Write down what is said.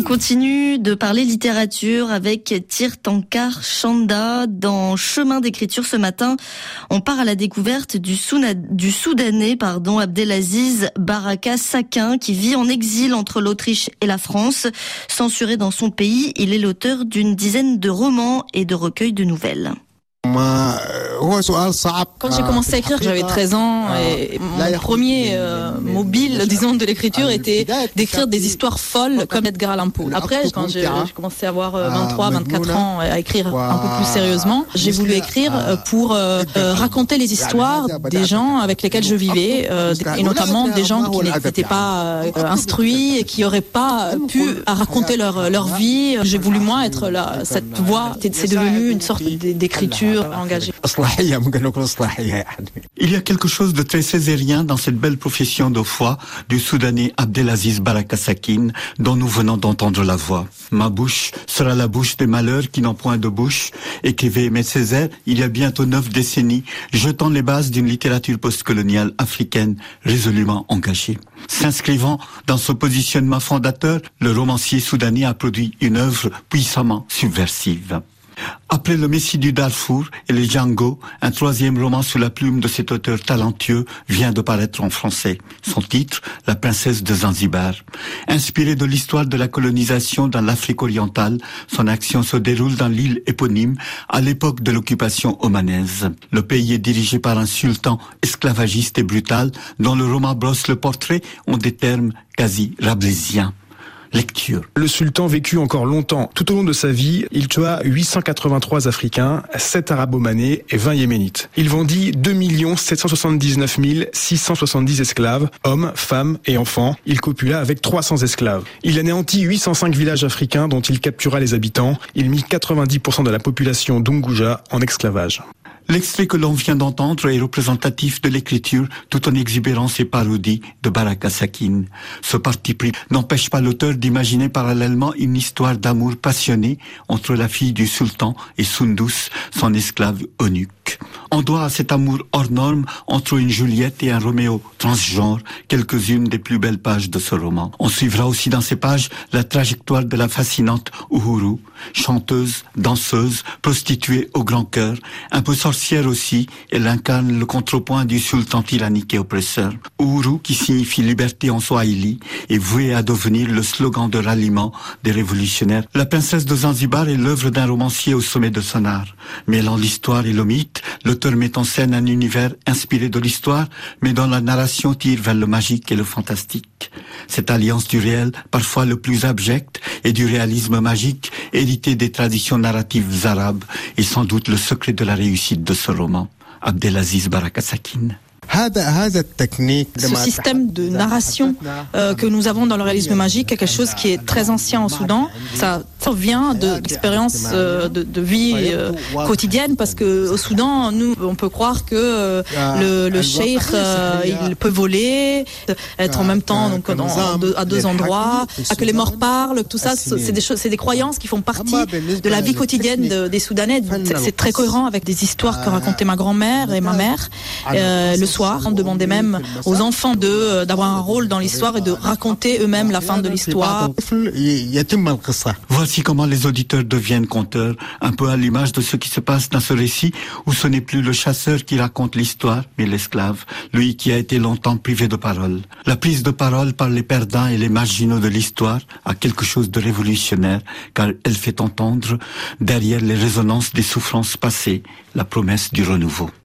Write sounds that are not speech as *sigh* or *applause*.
On continue de parler littérature avec Tirtankar Chanda dans Chemin d'écriture ce matin. On part à la découverte du, du Soudanais pardon, Abdelaziz Baraka Sakin qui vit en exil entre l'Autriche et la France. Censuré dans son pays, il est l'auteur d'une dizaine de romans et de recueils de nouvelles. Quand j'ai commencé à écrire, j'avais 13 ans et mon premier euh, mobile, disons, de l'écriture était d'écrire des histoires folles comme Edgar Allan Poe. Après, quand j'ai commencé à avoir 23, 24 ans à écrire un peu plus sérieusement, j'ai voulu écrire euh, pour euh, raconter les histoires des gens avec lesquels je vivais et notamment des gens qui n'étaient pas instruits et qui n'auraient pas pu raconter leur, leur vie. J'ai voulu moi être là, cette voix. C'est devenu une sorte d'écriture *laughs* il y a quelque chose de très césarien dans cette belle profession de foi du Soudanais Abdelaziz Barakasakin dont nous venons d'entendre la voix. Ma bouche sera la bouche des malheurs qui n'ont point de bouche, écrivait Aimé Césaire il y a bientôt neuf décennies, jetant les bases d'une littérature postcoloniale africaine résolument engagée. S'inscrivant dans ce positionnement fondateur, le romancier soudanais a produit une œuvre puissamment subversive. Après Le Messie du Darfour et Les Django, un troisième roman sous la plume de cet auteur talentueux vient de paraître en français. Son titre, La princesse de Zanzibar. Inspiré de l'histoire de la colonisation dans l'Afrique orientale, son action se déroule dans l'île éponyme à l'époque de l'occupation omanaise. Le pays est dirigé par un sultan esclavagiste et brutal dont le roman brosse le portrait en des termes quasi rabelaisiens. Lecture. Le sultan vécut encore longtemps. Tout au long de sa vie, il tua 883 Africains, 7 Arabo-manais et 20 Yéménites. Il vendit 2 779 670 esclaves, hommes, femmes et enfants. Il copula avec 300 esclaves. Il anéantit 805 villages africains dont il captura les habitants. Il mit 90% de la population d'Unguja en esclavage. L'extrait que l'on vient d'entendre est représentatif de l'écriture tout en exubérant ses parodies de Baraka Sakin. Ce parti pris n'empêche pas l'auteur d'imaginer parallèlement une histoire d'amour passionné entre la fille du sultan et Sundus, son esclave eunuque. On doit à cet amour hors norme entre une Juliette et un Roméo transgenre quelques-unes des plus belles pages de ce roman. On suivra aussi dans ces pages la trajectoire de la fascinante Uhuru, chanteuse, danseuse, prostituée au grand cœur, un peu sorcière aussi, elle incarne le contrepoint du sultan tyrannique et oppresseur. Uhuru, qui signifie liberté en Swahili, est voué à devenir le slogan de ralliement des révolutionnaires. La princesse de Zanzibar est l'œuvre d'un romancier au sommet de son art. Mêlant l'histoire et le mythe, l'auteur met en scène un univers inspiré de l'histoire, mais dont la narration tire vers le magique et le fantastique. Cette alliance du réel, parfois le plus abject, et du réalisme magique, hérité des traditions narratives arabes, est sans doute le secret de la réussite de ce roman. Abdelaziz Barakasakin. Ce système de narration euh, que nous avons dans le réalisme magique est quelque chose qui est très ancien au Soudan. Ça, vient de l'expérience euh, de, vie euh, quotidienne parce que au Soudan, nous, on peut croire que le, le il peut voler, être en même temps donc à deux endroits, que les morts parlent, tout ça, c'est des choses, c'est des croyances qui font partie de la vie quotidienne des Soudanais. C'est très cohérent avec des histoires que racontaient ma grand-mère et ma mère. le on demandait même aux enfants de euh, d'avoir un rôle dans l'histoire et de raconter eux-mêmes la fin de l'histoire. Voici comment les auditeurs deviennent conteurs, un peu à l'image de ce qui se passe dans ce récit où ce n'est plus le chasseur qui raconte l'histoire, mais l'esclave, lui qui a été longtemps privé de parole. La prise de parole par les perdants et les marginaux de l'histoire a quelque chose de révolutionnaire, car elle fait entendre, derrière les résonances des souffrances passées, la promesse du renouveau.